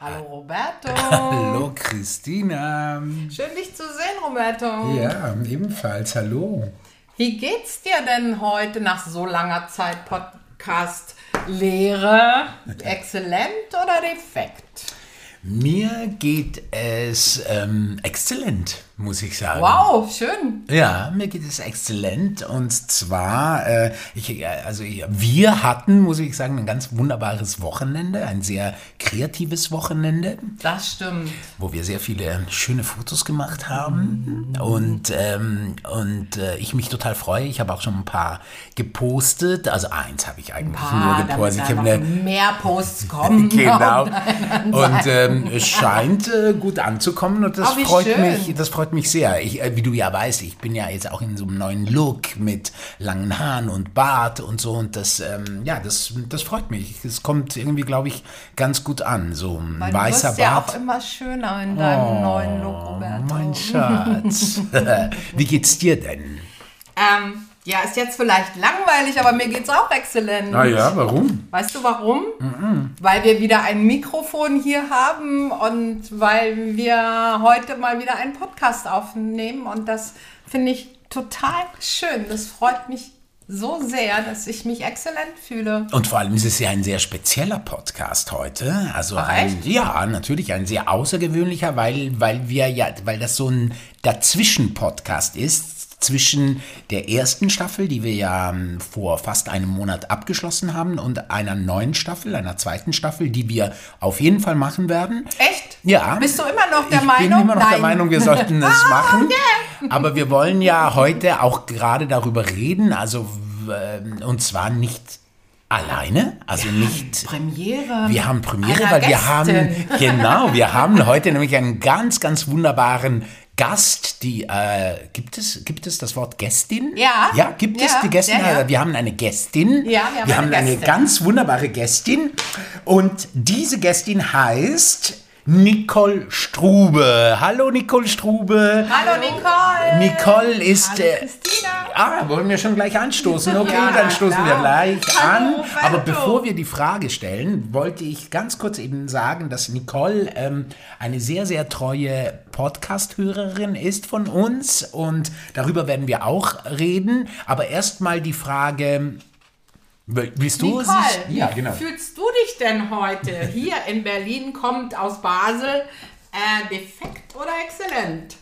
Hallo Roberto. Hallo Christina. Schön dich zu sehen, Roberto. Ja, ebenfalls. Hallo. Wie geht's dir denn heute nach so langer Zeit Podcast-Lehre? Exzellent oder defekt? Mir geht es ähm, exzellent, muss ich sagen. Wow, schön. Ja, mir geht es exzellent. Und zwar, äh, ich, also ich, wir hatten, muss ich sagen, ein ganz wunderbares Wochenende, ein sehr kreatives Wochenende. Das stimmt. Wo wir sehr viele schöne Fotos gemacht haben. Mhm. Und, ähm, und äh, ich mich total freue. Ich habe auch schon ein paar gepostet. Also eins habe ich eigentlich paar, nur gepostet. Ich habe eine, mehr Posts kommen. genau. Und ähm, es scheint äh, gut anzukommen und das freut schön. mich. Das freut freut mich sehr. Ich, äh, wie du ja weißt, ich bin ja jetzt auch in so einem neuen Look mit langen Haaren und Bart und so. Und das, ähm, ja, das, das freut mich. Es kommt irgendwie, glaube ich, ganz gut an. So ein Weil weißer du wirst Bart. ja auch immer schöner in deinem oh, neuen Look, Roberto. Mein Schatz. wie geht's dir denn? Ähm, ja, ist jetzt vielleicht langweilig, aber mir geht es auch exzellent. Ah ja, warum? Weißt du warum? Mhm. Weil wir wieder ein Mikrofon hier haben und weil wir heute mal wieder einen Podcast aufnehmen und das finde ich total schön. Das freut mich so sehr, dass ich mich exzellent fühle. Und vor allem ist es ja ein sehr spezieller Podcast heute. Also Ach, ein, ja, natürlich ein sehr außergewöhnlicher, weil, weil wir ja, weil das so ein Dazwischen-Podcast ist zwischen der ersten Staffel, die wir ja ähm, vor fast einem Monat abgeschlossen haben, und einer neuen Staffel, einer zweiten Staffel, die wir auf jeden Fall machen werden. Echt? Ja. Bist du immer noch der ich Meinung? Ich bin immer noch Nein. der Meinung, wir sollten es ah, machen. Yeah. Aber wir wollen ja heute auch gerade darüber reden, also ähm, und zwar nicht alleine, also wir nicht Premiere. Wir haben Premiere, weil wir haben genau, wir haben heute nämlich einen ganz ganz wunderbaren Gast, die äh, gibt es gibt es das Wort Gästin? Ja. Ja, gibt ja, es die Gästin? Ja, ja. Wir haben eine Gästin. Ja, wir haben, wir eine, haben eine ganz wunderbare Gästin und diese Gästin heißt Nicole Strube. Hallo Nicole Strube. Hallo Nicole. Nicole ist. Hallo äh, Christina. ah, wollen wir schon gleich anstoßen? Okay, ja, dann stoßen klar. wir gleich Hallo, an. Aber bevor wir die Frage stellen, wollte ich ganz kurz eben sagen, dass Nicole ähm, eine sehr, sehr treue Podcast-Hörerin ist von uns und darüber werden wir auch reden. Aber erstmal die Frage, Willst du Nicole, sich, ja, genau. wie fühlst du dich denn heute? Hier in Berlin kommt aus Basel äh, defekt oder exzellent?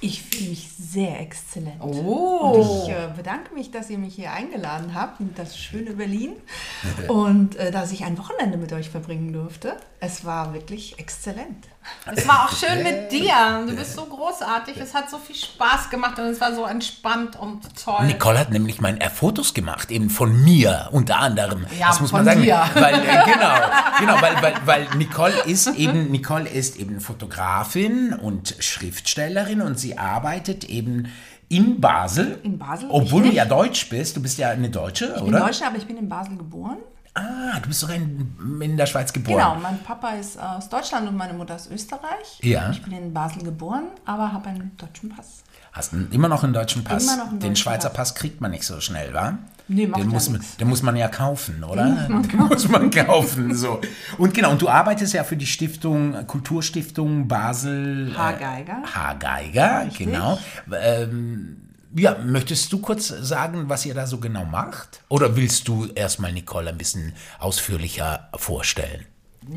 Ich fühle mich sehr exzellent. Oh. Und ich äh, bedanke mich, dass ihr mich hier eingeladen habt in das schöne Berlin und äh, dass ich ein Wochenende mit euch verbringen durfte. Es war wirklich exzellent. Es war auch schön mit dir. Du bist so großartig. Es hat so viel Spaß gemacht und es war so entspannt und toll. Nicole hat nämlich mein äh, Fotos gemacht, eben von mir unter anderem. Ja, das muss von man sagen. Dir. Weil, äh, genau, genau weil, weil, weil Nicole ist eben Nicole ist eben Fotografin und Schriftstellerin und sie arbeitet eben in Basel. In Basel. Obwohl richtig. du ja Deutsch bist. Du bist ja eine Deutsche, ich oder? bin Deutsche, aber ich bin in Basel geboren. Ah, du bist sogar in, in der Schweiz geboren. Genau, mein Papa ist aus Deutschland und meine Mutter aus Österreich. Ja. Ich bin in Basel geboren, aber habe einen deutschen Pass. Hast einen, immer noch einen deutschen Pass? Immer noch einen Den deutschen Schweizer Pass. Pass kriegt man nicht so schnell, wa? Nee, macht den, ja muss man, nix. den muss man ja kaufen, oder? Den muss man Den muss man kaufen. So. Und genau, und du arbeitest ja für die Stiftung, Kulturstiftung Basel. H. Geiger. Äh, H. Geiger, Richtig. genau. Ähm, ja, möchtest du kurz sagen, was ihr da so genau macht? Oder willst du erstmal Nicole ein bisschen ausführlicher vorstellen?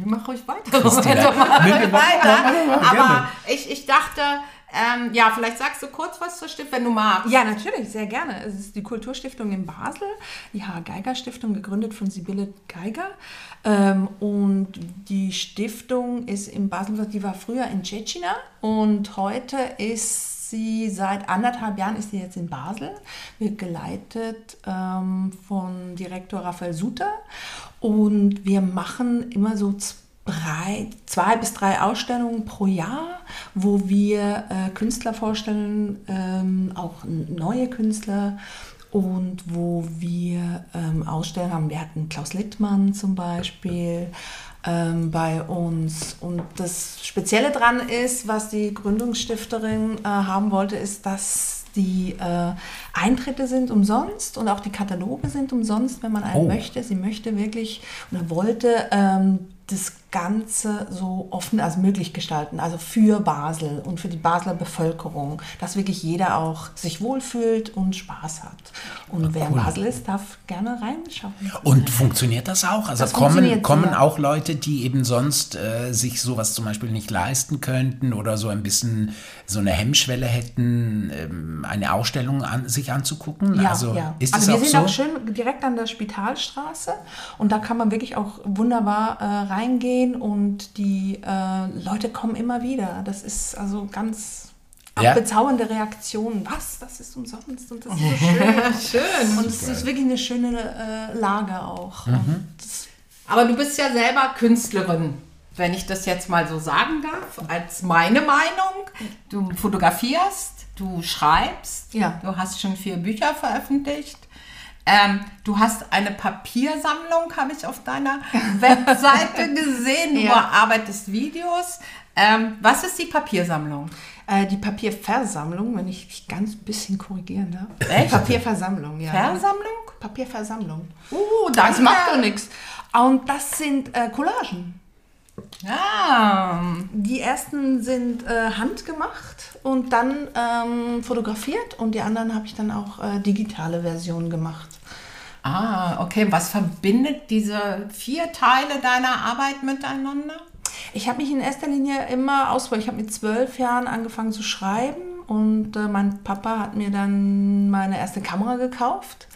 Mach ruhig weiter. Christina. Mach ruhig weiter. mach, Aber ich, ich dachte, ähm, ja, vielleicht sagst du kurz was zur Stift, wenn du magst. Ja, natürlich, sehr gerne. Es ist die Kulturstiftung in Basel, die H. Geiger Stiftung, gegründet von Sibylle Geiger. Ähm, und die Stiftung ist in Basel, die war früher in Tschetschina und heute ist sie, seit anderthalb Jahren ist sie jetzt in Basel, wird geleitet ähm, von Direktor Raphael Suter und wir machen immer so drei, zwei bis drei Ausstellungen pro Jahr, wo wir äh, Künstler vorstellen, ähm, auch neue Künstler und wo wir ähm, Ausstellungen haben. Wir hatten Klaus Littmann zum Beispiel ähm, bei uns. Und das Spezielle dran ist, was die Gründungsstifterin äh, haben wollte, ist, dass die äh, Eintritte sind umsonst und auch die Kataloge sind umsonst, wenn man einen Oh. möchte. Sie möchte wirklich oder wollte ähm, das Ganze so offen als möglich gestalten, also für Basel und für die Basler Bevölkerung, dass wirklich jeder auch sich wohlfühlt und Spaß hat. Und Ach, wer in Basel ist, darf gerne reinschauen. Und funktioniert das auch? Also das kommen, kommen auch Leute, die eben sonst äh, sich sowas zum Beispiel nicht leisten könnten oder so ein bisschen so eine Hemmschwelle hätten, ähm, eine Ausstellung an, sich anzugucken? Ja, also, ja. Ist also wir sind so? auch schön direkt an der Spitalstraße und da kann man wirklich auch wunderbar äh, reingehen und die äh, Leute kommen immer wieder. Das ist also ganz ja. bezaubernde Reaktionen. Was? Das ist umsonst und das ist so schön. schön. Und es ist wirklich eine schöne äh, Lage auch. Mhm. Aber du bist ja selber Künstlerin, wenn ich das jetzt mal so sagen darf, als meine Meinung. Du fotografierst, du schreibst, ja. du hast schon vier Bücher veröffentlicht. Ähm, du hast eine Papiersammlung, habe ich auf deiner Webseite gesehen. Du ja. bearbeitest Videos. Ähm, was ist die Papiersammlung? Äh, die Papierversammlung, wenn ich mich ganz bisschen korrigieren darf. Echt? Papierversammlung, ja. Versammlung? Papierversammlung. Uh, das macht doch nichts. Und das sind äh, Collagen. Ah. Die ersten sind äh, handgemacht und dann ähm, fotografiert und die anderen habe ich dann auch äh, digitale Versionen gemacht. Ah, okay. Was verbindet diese vier Teile deiner Arbeit miteinander? Ich habe mich in erster Linie immer ausprobiert. Ich habe mit zwölf Jahren angefangen zu schreiben und äh, mein Papa hat mir dann meine erste Kamera gekauft.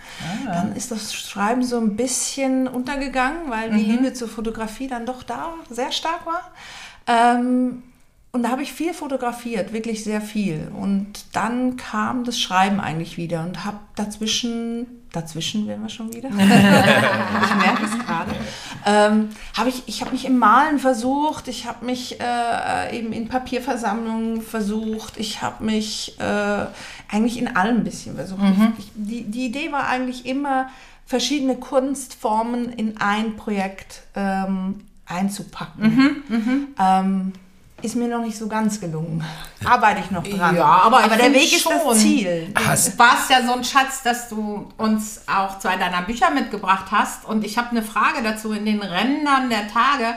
Ah. Dann ist das Schreiben so ein bisschen untergegangen, weil mhm. die Liebe zur Fotografie dann doch da sehr stark war. Ähm, und da habe ich viel fotografiert, wirklich sehr viel. Und dann kam das Schreiben eigentlich wieder und habe dazwischen, dazwischen wären wir schon wieder, ich merke es gerade, ähm, habe ich, ich habe mich im Malen versucht, ich habe mich äh, eben in Papierversammlungen versucht, ich habe mich äh, eigentlich in allem ein bisschen versucht. Mhm. Ich, die, die Idee war eigentlich immer, verschiedene Kunstformen in ein Projekt ähm, einzupacken. Mhm, mhm. ähm, ist mir noch nicht so ganz gelungen. Arbeite ich noch dran. Ja, aber, aber der Weg ist das Ziel. Du warst ja so ein Schatz, dass du uns auch zwei deiner Bücher mitgebracht hast. Und ich habe eine Frage dazu in den Rändern der Tage.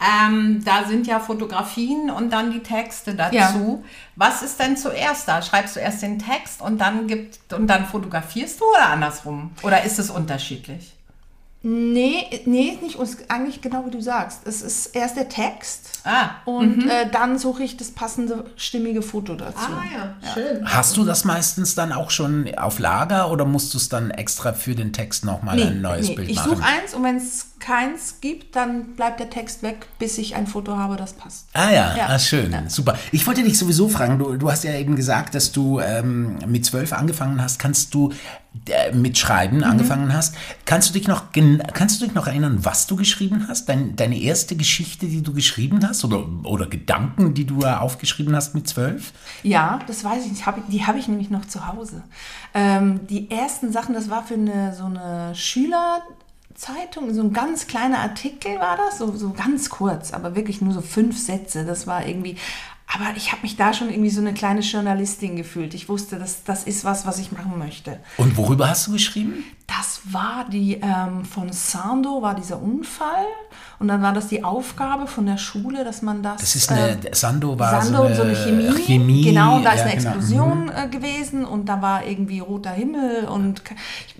Ähm, da sind ja Fotografien und dann die Texte dazu. Ja. Was ist denn zuerst da? Schreibst du erst den Text und dann gibt und dann fotografierst du oder andersrum? Oder ist es unterschiedlich? Nee, nee, nicht eigentlich genau wie du sagst. Es ist erst der Text ah, und mhm. äh, dann suche ich das passende stimmige Foto dazu. Ah ja, ja, schön. Hast du das meistens dann auch schon auf Lager oder musst du es dann extra für den Text nochmal nee, ein neues nee. Bild machen? Ich suche eins und wenn es keins gibt, dann bleibt der Text weg, bis ich ein Foto habe, das passt. Ah ja, ja. Ah, schön, ja. super. Ich wollte dich sowieso fragen, du, du hast ja eben gesagt, dass du ähm, mit zwölf angefangen hast. Kannst du äh, mit Schreiben mhm. angefangen hast? Kannst du dich noch kannst du dich noch erinnern, was du geschrieben hast? Dein, deine erste Geschichte, die du geschrieben hast oder, oder Gedanken, die du aufgeschrieben hast mit zwölf? Ja, das weiß ich. Hab, die habe ich nämlich noch zu Hause. Ähm, die ersten Sachen, das war für eine so eine Schüler Zeitung, so ein ganz kleiner Artikel war das, so, so ganz kurz, aber wirklich nur so fünf Sätze. Das war irgendwie, aber ich habe mich da schon irgendwie so eine kleine Journalistin gefühlt. Ich wusste, dass das ist was, was ich machen möchte. Und worüber hast du geschrieben? Das war die ähm, von Sando, war dieser Unfall. Und dann war das die Aufgabe von der Schule, dass man das. Das ist eine, äh, Sando war Sando, so eine, so eine Chemie. Chemie. Genau, da ist ja, eine genau. Explosion genau. gewesen und da war irgendwie roter Himmel und. Ich,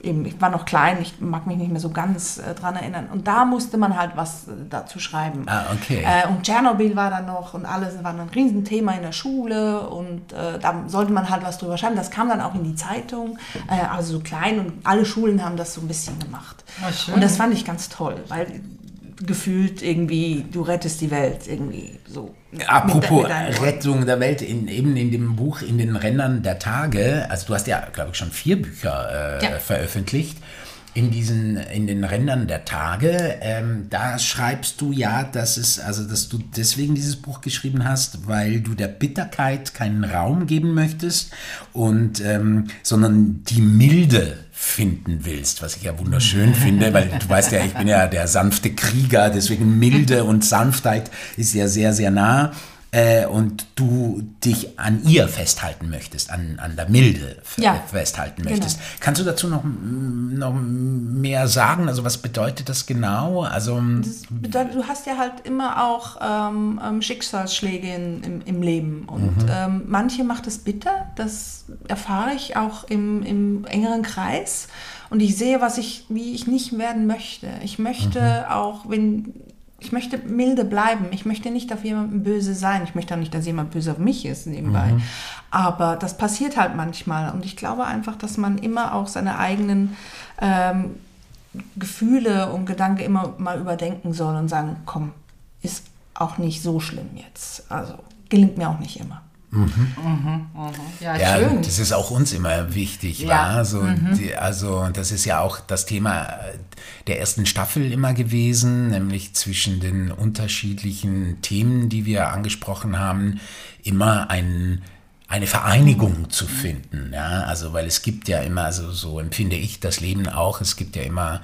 eben, ich war noch klein, ich mag mich nicht mehr so ganz äh, dran erinnern. Und da musste man halt was äh, dazu schreiben. Ah, okay. Äh, und Tschernobyl war dann noch und alles war ein Riesenthema in der Schule und äh, da sollte man halt was drüber schreiben. Das kam dann auch in die Zeitung, äh, also so klein und alle Schulen haben das so ein bisschen gemacht. Ah, und das fand ich ganz toll, weil gefühlt irgendwie, du rettest die Welt irgendwie so. Apropos mit, mit Rettung der Welt, in, eben in dem Buch In den Rändern der Tage, also du hast ja, glaube ich, schon vier Bücher äh, ja. veröffentlicht. In diesen, in den Rändern der Tage, ähm, da schreibst du ja, dass es, also dass du deswegen dieses Buch geschrieben hast, weil du der Bitterkeit keinen Raum geben möchtest und ähm, sondern die Milde finden willst, was ich ja wunderschön finde, weil du weißt ja, ich bin ja der sanfte Krieger, deswegen Milde und Sanftheit ist ja sehr, sehr nah. Äh, und du dich an ihr festhalten möchtest, an, an der Milde ja. festhalten genau. möchtest. Genau. Kannst du dazu noch, noch mehr sagen? Also was bedeutet das genau? Also das bedeutet, du hast ja halt immer auch ähm, ähm Schicksalsschläge in, im, im, Leben und mhm. ähm, manche macht es bitter, das erfahre ich auch im, im engeren Kreis und ich sehe, was ich, wie ich nicht werden möchte. Ich möchte mhm. auch, wenn ich möchte milde bleiben. Ich möchte nicht auf jemanden böse sein. Ich möchte auch nicht, dass jemand böse auf mich ist nebenbei. Mhm. Aber das passiert halt manchmal. Und ich glaube einfach, dass man immer auch seine eigenen ähm, Gefühle und Gedanken immer mal überdenken soll und sagen, komm, ist auch nicht so schlimm jetzt. Also gelingt mir auch nicht immer. Mhm. Mhm, mhm. Ja, ja schön. das ist auch uns immer wichtig, ja. Also, mhm. die, also das ist ja auch das Thema der ersten Staffel immer gewesen, nämlich zwischen den unterschiedlichen Themen, die wir angesprochen haben, immer ein eine Vereinigung zu finden, ja, also weil es gibt ja immer, also so empfinde ich das Leben auch, es gibt ja immer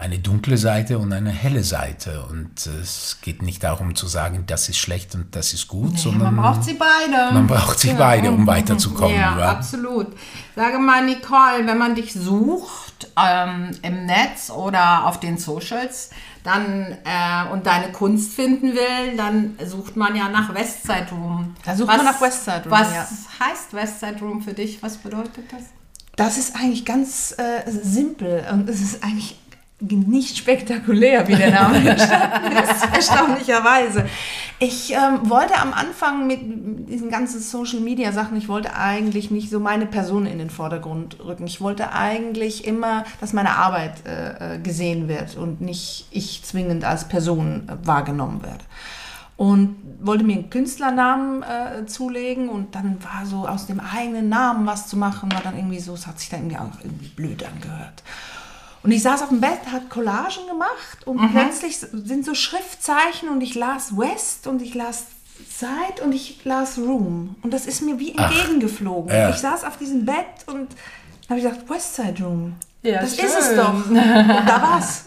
eine dunkle Seite und eine helle Seite. Und es geht nicht darum zu sagen, das ist schlecht und das ist gut, nee, sondern man braucht sie beide. Man braucht sie ja. beide, um weiterzukommen. Ja, ja, absolut. Sage mal, Nicole, wenn man dich sucht ähm, im Netz oder auf den Socials, dann äh, und deine Kunst finden will, dann sucht man ja nach Westside Room. Da sucht was, man nach Westside Room. Was ja. heißt Westside Room für dich? Was bedeutet das? Das ist eigentlich ganz äh, simpel und es ist eigentlich nicht spektakulär, wie der Name entstanden ist, erstaunlicherweise. Ich ähm, wollte am Anfang mit diesen ganzen Social Media Sachen, ich wollte eigentlich nicht so meine Person in den Vordergrund rücken. Ich wollte eigentlich immer, dass meine Arbeit äh, äh gesehen wird und nicht ich zwingend als Person äh, wahrgenommen werde. Und wollte mir einen Künstlernamen äh, zulegen und dann war so aus dem eigenen Namen was zu machen, war dann irgendwie so, es hat sich dann irgendwie auch irgendwie blöd angehört. Und ich saß auf dem Bett, hat Collagen gemacht und mhm. plötzlich sind so Schriftzeichen und ich las West und ich las Side und ich las Room. Und das ist mir wie entgegengeflogen. Ja. Ich saß auf diesem Bett und habe ich gedacht, West Side Room. Ja, das schön. ist es doch. Und da war's.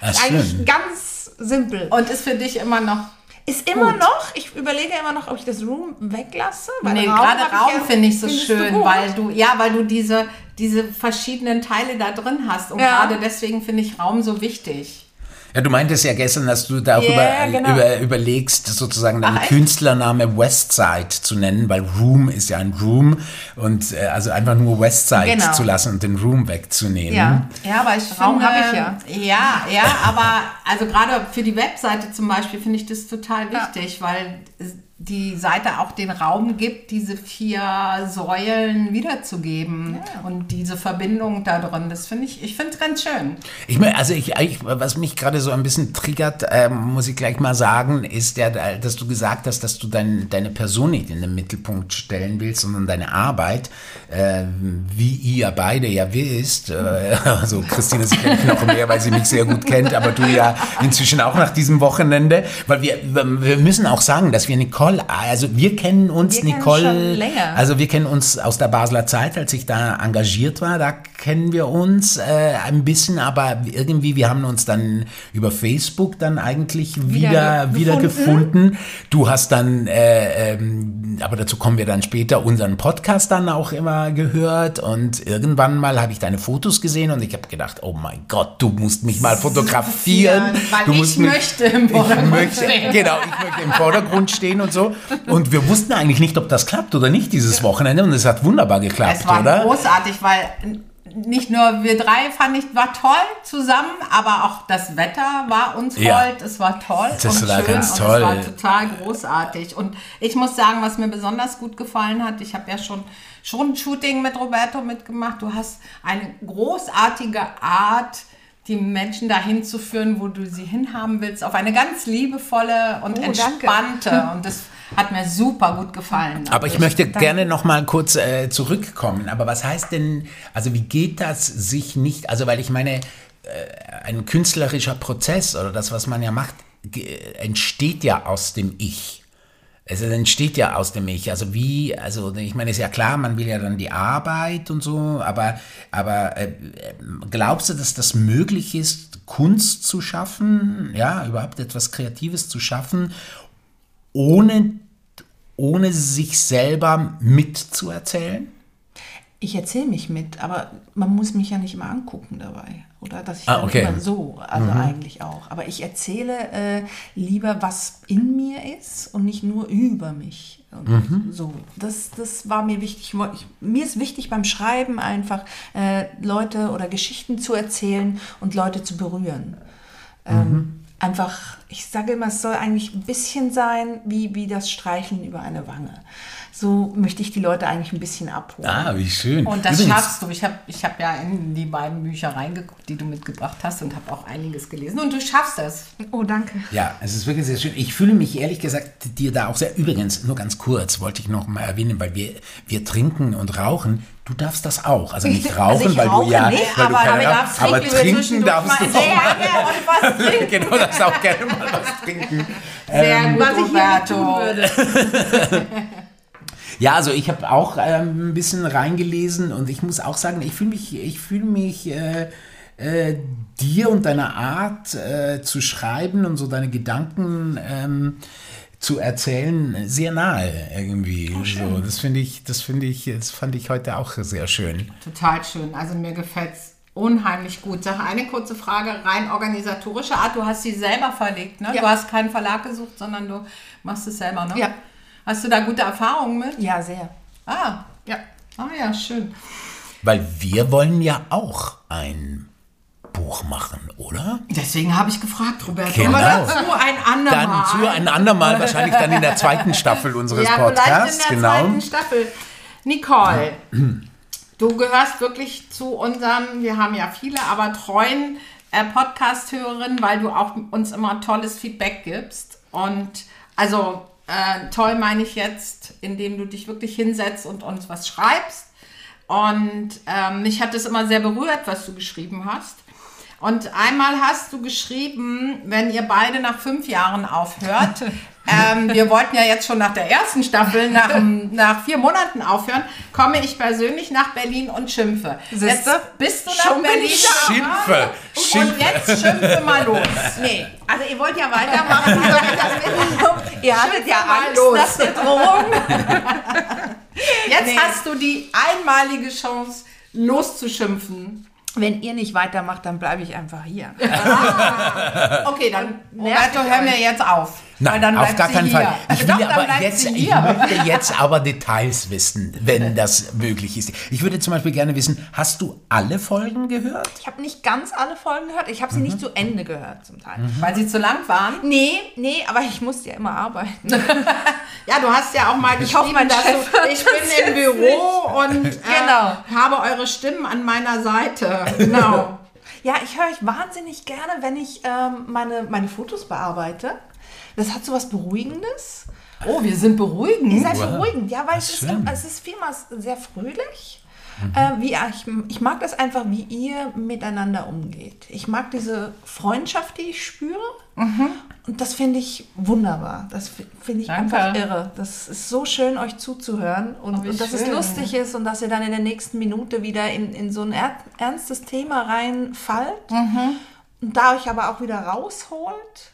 Eigentlich schön. ganz simpel. Und ist für dich immer noch ist immer Gut. noch, ich überlege immer noch, ob ich das Room weglasse. Weil nee, gerade Raum ja, finde ich so schön, du weil du, ja, weil du diese, diese verschiedenen Teile da drin hast. Und ja. gerade deswegen finde ich Raum so wichtig. Ja, du meintest ja gestern, dass du darüber yeah, genau. über, überlegst, sozusagen deinen Ach, Künstlername Westside zu nennen, weil Room ist ja ein Room und äh, also einfach nur Westside genau. zu lassen und den Room wegzunehmen. Ja, ja aber ich Raum habe ich ja. Ja, ja, aber also gerade für die Webseite zum Beispiel finde ich das total wichtig, ja. weil die Seite auch den Raum gibt, diese vier Säulen wiederzugeben ja. und diese Verbindung da drin. Das finde ich, ich finde es ganz schön. Ich meine, also ich, ich, was mich gerade so ein bisschen triggert, äh, muss ich gleich mal sagen, ist ja, dass du gesagt hast, dass du dein, deine Person nicht in den Mittelpunkt stellen willst, sondern deine Arbeit, äh, wie ihr beide ja wisst. Äh, also Christine sicherlich noch mehr, weil sie mich sehr gut kennt, aber du ja inzwischen auch nach diesem Wochenende, weil wir, wir müssen auch sagen, dass wir Nicole Nicole, also wir kennen uns, wir Nicole, kennen also wir kennen uns aus der Basler Zeit, als ich da engagiert war, da kennen wir uns äh, ein bisschen, aber irgendwie, wir haben uns dann über Facebook dann eigentlich wieder, wieder, gefunden. Du hast dann, äh, ähm, aber dazu kommen wir dann später, unseren Podcast dann auch immer gehört und irgendwann mal habe ich deine Fotos gesehen und ich habe gedacht, oh mein Gott, du musst mich mal fotografieren. Weil du ich möchte im Vordergrund möchte, stehen. Genau, ich möchte im Vordergrund stehen und so so. Und wir wussten eigentlich nicht, ob das klappt oder nicht dieses Wochenende. Und es hat wunderbar geklappt, es war oder? großartig, weil nicht nur wir drei fand ich war toll zusammen, aber auch das Wetter war uns ja. Hold. Es war toll das und war schön ganz toll. und es war total großartig. Und ich muss sagen, was mir besonders gut gefallen hat, ich habe ja schon schon ein Shooting mit Roberto mitgemacht. Du hast eine großartige Art die Menschen dahin zu führen, wo du sie hinhaben willst, auf eine ganz liebevolle und oh, entspannte. Danke. Und das hat mir super gut gefallen. Aber ich, ich möchte danke. gerne noch mal kurz äh, zurückkommen. Aber was heißt denn, also wie geht das sich nicht, also weil ich meine, äh, ein künstlerischer Prozess oder das, was man ja macht, entsteht ja aus dem Ich. Es entsteht ja aus dem Ich. Also wie, also ich meine, ist ja klar, man will ja dann die Arbeit und so, aber, aber äh, glaubst du, dass das möglich ist, Kunst zu schaffen, ja, überhaupt etwas Kreatives zu schaffen, ohne ohne sich selber mitzuerzählen? Ich erzähle mich mit, aber man muss mich ja nicht immer angucken dabei. Oder dass ich ah, okay. immer so, also mhm. eigentlich auch. Aber ich erzähle äh, lieber, was in mir ist und nicht nur über mich. Mhm. So, das, das war mir wichtig. Ich, mir ist wichtig beim Schreiben einfach äh, Leute oder Geschichten zu erzählen und Leute zu berühren. Ähm, mhm. einfach, ich sage immer, es soll eigentlich ein bisschen sein wie, wie das Streicheln über eine Wange so möchte ich die Leute eigentlich ein bisschen abholen. Ah, wie schön. Und das Übrigens. schaffst du. Ich habe ich hab ja in die beiden Bücher reingeguckt, die du mitgebracht hast und habe auch einiges gelesen. Und du schaffst es. Oh, danke. Ja, es ist wirklich sehr schön. Ich fühle mich ehrlich gesagt dir da auch sehr. Übrigens, nur ganz kurz wollte ich noch mal erwähnen, weil wir, wir trinken und rauchen. Du darfst das auch. Also nicht also rauchen, also weil rauche du ja. Nicht, weil aber, du keine, aber, aber trinken darfst du auch. Sehr gerne was genau, darfst auch gerne mal was trinken. Sehr ähm, gut, was ich Roberto. Tun würde. Ja, also ich habe auch ähm, ein bisschen reingelesen und ich muss auch sagen, ich fühle mich, ich fühle mich äh, äh, dir und deiner Art äh, zu schreiben und so deine Gedanken ähm, zu erzählen sehr nahe irgendwie. Oh, so, das finde ich, das finde ich, das fand ich heute auch sehr schön. Total schön. Also mir gefällt es unheimlich gut. Sag eine kurze Frage, rein organisatorische Art. Du hast sie selber verlegt, ne? Ja. Du hast keinen Verlag gesucht, sondern du machst es selber, ne? Ja. Hast du da gute Erfahrungen mit? Ja, sehr. Ah, ja. Ah ja, schön. Weil wir wollen ja auch ein Buch machen, oder? Deswegen habe ich gefragt, Robert. Genau. Aber dazu ein andermal. Dann zu ein andermal, wahrscheinlich dann in der zweiten Staffel unseres ja, Podcasts. Vielleicht in der genau. zweiten Staffel. Nicole, du gehörst wirklich zu unserem, wir haben ja viele, aber treuen äh, Podcast-Hörerinnen, weil du auch uns immer tolles Feedback gibst. Und also äh, toll meine ich jetzt, indem du dich wirklich hinsetzt und uns was schreibst. Und ähm, mich hat es immer sehr berührt, was du geschrieben hast. Und einmal hast du geschrieben, wenn ihr beide nach fünf Jahren aufhört, ähm, wir wollten ja jetzt schon nach der ersten Staffel, nach, nach vier Monaten aufhören, komme ich persönlich nach Berlin und schimpfe. Jetzt bist du nach schon Berlin. Schimpfe. Und jetzt schimpfe mal los. Nee, also ihr wollt ja weitermachen. ihr hattet ja Angst los. nach der Drohung. Jetzt nee. hast du die einmalige Chance, loszuschimpfen wenn ihr nicht weitermacht, dann bleibe ich einfach hier. Ah, okay, dann Roberto, hör mir jetzt auf. Nein, auf gar keinen Fall. Ich, will Doch, aber jetzt, ich möchte jetzt aber Details wissen, wenn das möglich ist. Ich würde zum Beispiel gerne wissen, hast du alle Folgen gehört? Ich habe nicht ganz alle Folgen gehört. Ich habe sie mhm. nicht zu Ende gehört zum Teil. Mhm. Weil sie zu lang waren? Nee, nee, aber ich musste ja immer arbeiten. ja, du hast ja auch mal geschrieben, hoffe, dass du, ich bin im Büro und äh, genau. habe eure Stimmen an meiner Seite. Genau. Ja, ich höre euch wahnsinnig gerne, wenn ich ähm, meine, meine Fotos bearbeite. Das hat so was Beruhigendes. Oh, wir sind beruhigend. Ihr seid wow. beruhigend, ja, weil es ist, es ist vielmals sehr fröhlich. Mhm. Äh, wie, ich, ich mag das einfach, wie ihr miteinander umgeht. Ich mag diese Freundschaft, die ich spüre. Mhm. Und das finde ich wunderbar. Das finde ich Danke. einfach irre. Das ist so schön, euch zuzuhören und, oh, und dass schön. es lustig ist und dass ihr dann in der nächsten Minute wieder in, in so ein ernstes Thema reinfallt mhm. und da euch aber auch wieder rausholt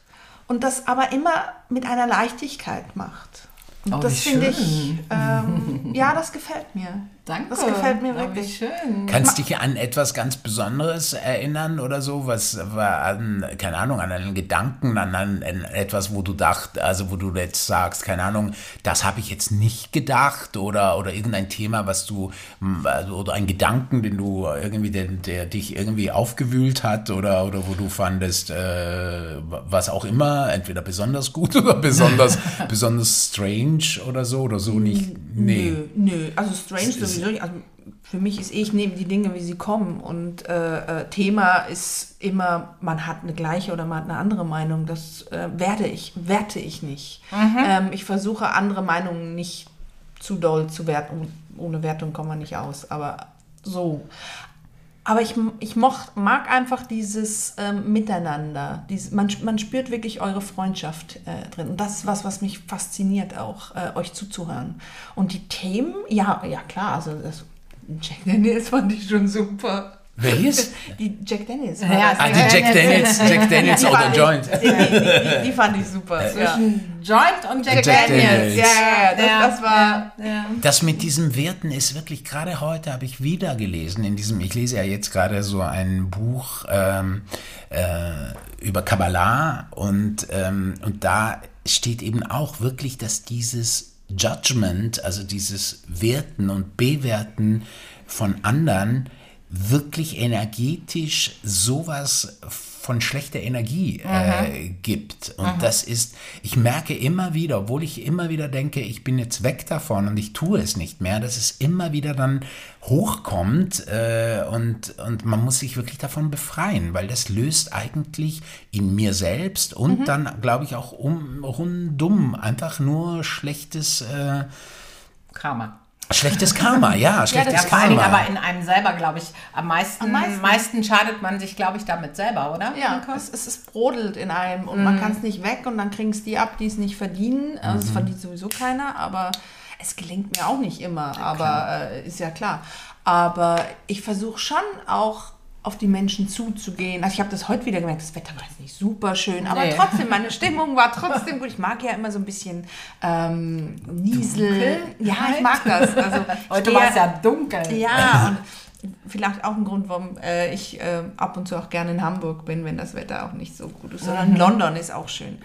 und das aber immer mit einer Leichtigkeit macht. Und oh, das finde ich, ähm, ja, das gefällt mir. Danke. Das gefällt mir wirklich. schön. Kannst du dich an etwas ganz Besonderes erinnern oder so? Was war an, keine Ahnung, an einen Gedanken, an, an, an etwas, wo du dacht, also wo du jetzt sagst, keine Ahnung, das habe ich jetzt nicht gedacht oder, oder irgendein Thema, was du, also, oder ein Gedanken, den du irgendwie, der, der dich irgendwie aufgewühlt hat oder, oder wo du fandest, äh, was auch immer, entweder besonders gut oder besonders, besonders strange oder so oder so nicht. Nee. Nö, nö. Also strange sowieso, also für mich ist eh, ich nehme die Dinge, wie sie kommen. Und äh, äh, Thema ist immer, man hat eine gleiche oder man hat eine andere Meinung. Das äh, werde ich, werte ich nicht. Mhm. Ähm, ich versuche andere Meinungen nicht zu doll zu werten. Ohne Wertung kommen wir nicht aus, aber so. Aber ich, ich moch, mag einfach dieses ähm, Miteinander. Dieses, man, man spürt wirklich eure Freundschaft äh, drin. Und das ist was, was mich fasziniert, auch äh, euch zuzuhören. Und die Themen, ja, ja klar, also das Jack Daniels fand ich schon super. Welches? Die Jack Daniels. Ja, ah, die Jack Daniels, Jack Daniels oder Joint. Die, die, die, fand ich super. Zwischen ja. Joint und Jack, Jack Daniels. Daniels. Ja, ja, das, ja, das war. Das mit diesen Werten ist wirklich, gerade heute habe ich wieder gelesen, in diesem, ich lese ja jetzt gerade so ein Buch ähm, äh, über Kabbalah und, ähm, und da steht eben auch wirklich, dass dieses Judgment, also dieses Werten und Bewerten von anderen, wirklich energetisch sowas von schlechter Energie äh, gibt. Und Aha. das ist, ich merke immer wieder, obwohl ich immer wieder denke, ich bin jetzt weg davon und ich tue es nicht mehr, dass es immer wieder dann hochkommt äh, und, und man muss sich wirklich davon befreien, weil das löst eigentlich in mir selbst und mhm. dann, glaube ich, auch um, rundum einfach nur schlechtes äh, Karma. Schlechtes Karma, ja, schlechtes ja, Karma. Aber in einem selber, glaube ich, am meisten, am meisten. meisten. schadet man sich, glaube ich, damit selber, oder? Ja, es, es, es, brodelt in einem und mhm. man kann es nicht weg und dann kriegen es die ab, die es nicht verdienen. Also mhm. Es verdient sowieso keiner, aber es gelingt mir auch nicht immer, aber äh, ist ja klar. Aber ich versuche schon auch auf die Menschen zuzugehen. Also ich habe das heute wieder gemerkt, das Wetter war jetzt nicht super schön, aber nee. trotzdem, meine Stimmung war trotzdem gut. Ich mag ja immer so ein bisschen ähm, Niesel. Dunkel? Ja, ich mag das. Also, heute war es ja dunkel. Ja, und vielleicht auch ein Grund, warum äh, ich äh, ab und zu auch gerne in Hamburg bin, wenn das Wetter auch nicht so gut ist. Sondern mhm. London ist auch schön.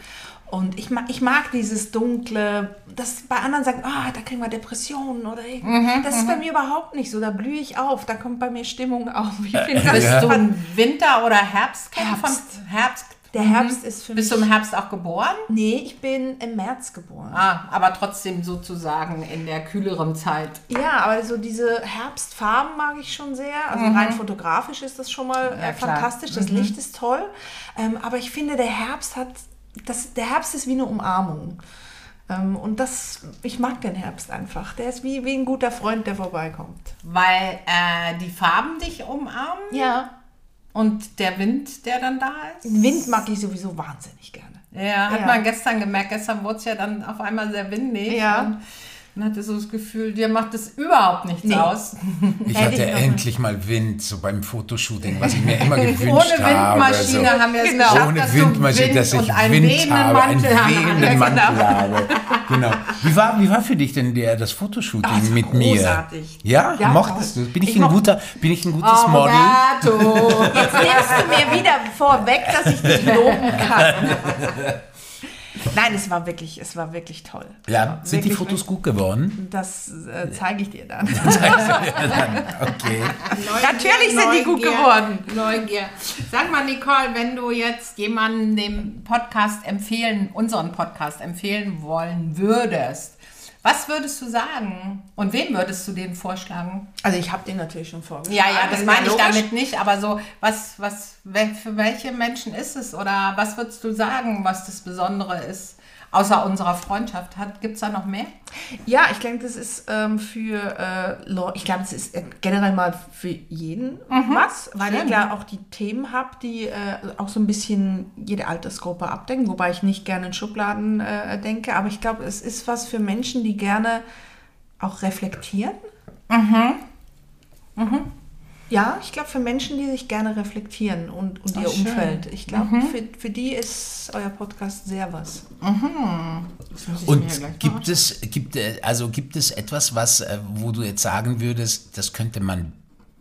Und ich mag, ich mag dieses Dunkle, das bei anderen sagen, ah, da kriegen wir Depressionen oder mhm, Das ist bei mhm. mir überhaupt nicht so. Da blühe ich auf, da kommt bei mir Stimmung auf. Ich finde ja. Bist du ein Winter- oder Herbst? Herbst. Herbst. Der Herbst mhm. ist für mich. Bist du im Herbst auch geboren? Nee, ich bin im März geboren. Ah, aber trotzdem sozusagen in der kühleren Zeit. Ja, aber so diese Herbstfarben mag ich schon sehr. Also mhm. rein fotografisch ist das schon mal ja, fantastisch. Das mhm. Licht ist toll. Ähm, aber ich finde, der Herbst hat das, der Herbst ist wie eine Umarmung. Ähm, und das, ich mag den Herbst einfach. Der ist wie, wie ein guter Freund, der vorbeikommt. Weil äh, die Farben dich umarmen? Ja. Und der Wind, der dann da ist? Den Wind mag ich sowieso wahnsinnig gerne. Ja, hat ja. man gestern gemerkt. Gestern wurde es ja dann auf einmal sehr windig. Ja. Man hatte so das Gefühl, dir macht es überhaupt nichts nee. aus. Ich hatte endlich mal Wind, so beim Fotoshooting, was ich mir immer gewünscht habe. Ohne Windmaschine so. haben wir es genau. geschafft, Ohne Windmaschine, Wind dass ich Wind habe, einen wehenden Mantel genau. habe. Genau. Wie war, wie war für dich denn der, das Fotoshooting also mit mir? Großartig. Ja, ja mochtest du? Bin ich, ich ein guter, bin ich ein gutes oh, Model? Jetzt nimmst du mir wieder vorweg, dass ich dich loben kann. Nein, es war wirklich, es war wirklich toll. Ja, sind wirklich, die Fotos gut geworden? Das äh, zeige ich dir dann. okay. Natürlich sind die gut geworden. Neugier. Sag mal, Nicole, wenn du jetzt jemanden den Podcast empfehlen, unseren Podcast empfehlen wollen würdest, was würdest du sagen? Und wem würdest du den vorschlagen? Also ich habe den natürlich schon vorgeschlagen. Ja, ja, das meine ich damit nicht. Aber so, was, was, für welche Menschen ist es? Oder was würdest du sagen, was das Besondere ist? Außer unserer Freundschaft Gibt es da noch mehr? Ja, ich denke, das ist ähm, für äh, Leute, ich glaube, das ist äh, generell mal für jeden mhm. was, weil Schön. ich ja auch die Themen habe, die äh, auch so ein bisschen jede Altersgruppe abdecken, wobei ich nicht gerne in Schubladen äh, denke, aber ich glaube, es ist was für Menschen, die gerne auch reflektieren. Mhm. Mhm. Ja, ich glaube für Menschen, die sich gerne reflektieren und, und ihr schön. Umfeld. Ich glaube, mhm. für, für die ist euer Podcast sehr was. Mhm. Und gibt es, gibt, also gibt es etwas, was, äh, wo du jetzt sagen würdest, das könnte man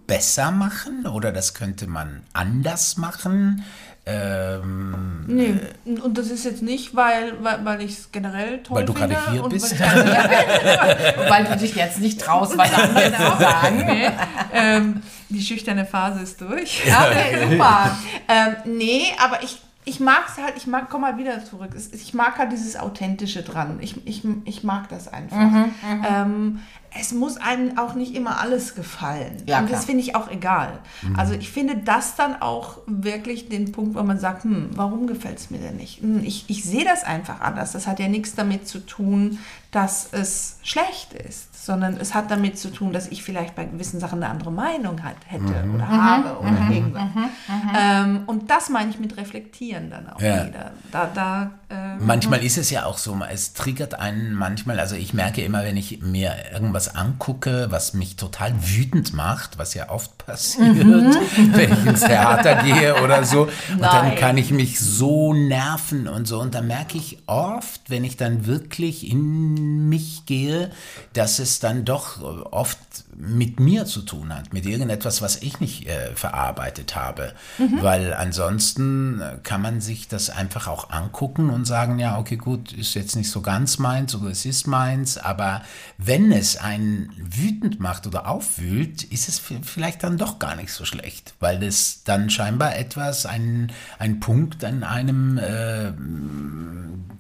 besser machen oder das könnte man anders machen? Ähm, nee, und das ist jetzt nicht, weil, weil, weil ich es generell toll weil finde. Weil du gerade hier bist. weil du dich jetzt nicht traust, was andere zu sagen. Nee, ähm, die schüchterne Phase ist durch. Okay, super. ähm, nee, aber ich ich mag es halt, ich mag, komm mal wieder zurück. Ich mag halt dieses Authentische dran. Ich, ich, ich mag das einfach. Mhm, mhm. ähm, es muss einem auch nicht immer alles gefallen. Ja, und das finde ich auch egal. Mhm. Also ich finde das dann auch wirklich den Punkt, wo man sagt, hm, warum gefällt es mir denn nicht? Hm, ich, ich sehe das einfach anders. Das hat ja nichts damit zu tun, dass es schlecht ist, sondern es hat damit zu tun, dass ich vielleicht bei gewissen Sachen eine andere Meinung hat, hätte mhm. oder mhm. habe oder mhm. irgendwas. Mhm. Mhm. Ähm, und das meine ich mit reflektieren dann auch ja. wieder. Da, da, äh, Manchmal ist es ja auch so, es triggert einen manchmal, also ich merke immer, wenn ich mir irgendwas angucke, was mich total wütend macht, was ja oft passiert, mhm. wenn ich ins Theater gehe oder so, und dann kann ich mich so nerven und so. Und da merke ich oft, wenn ich dann wirklich in mich gehe, dass es dann doch oft mit mir zu tun hat, mit irgendetwas, was ich nicht äh, verarbeitet habe. Mhm. Weil ansonsten kann man sich das einfach auch angucken und sagen, ja, okay, gut, ist jetzt nicht so ganz meins oder es ist meins, aber wenn es einen wütend macht oder aufwühlt, ist es vielleicht dann doch gar nicht so schlecht, weil es dann scheinbar etwas, ein, ein Punkt an einem äh,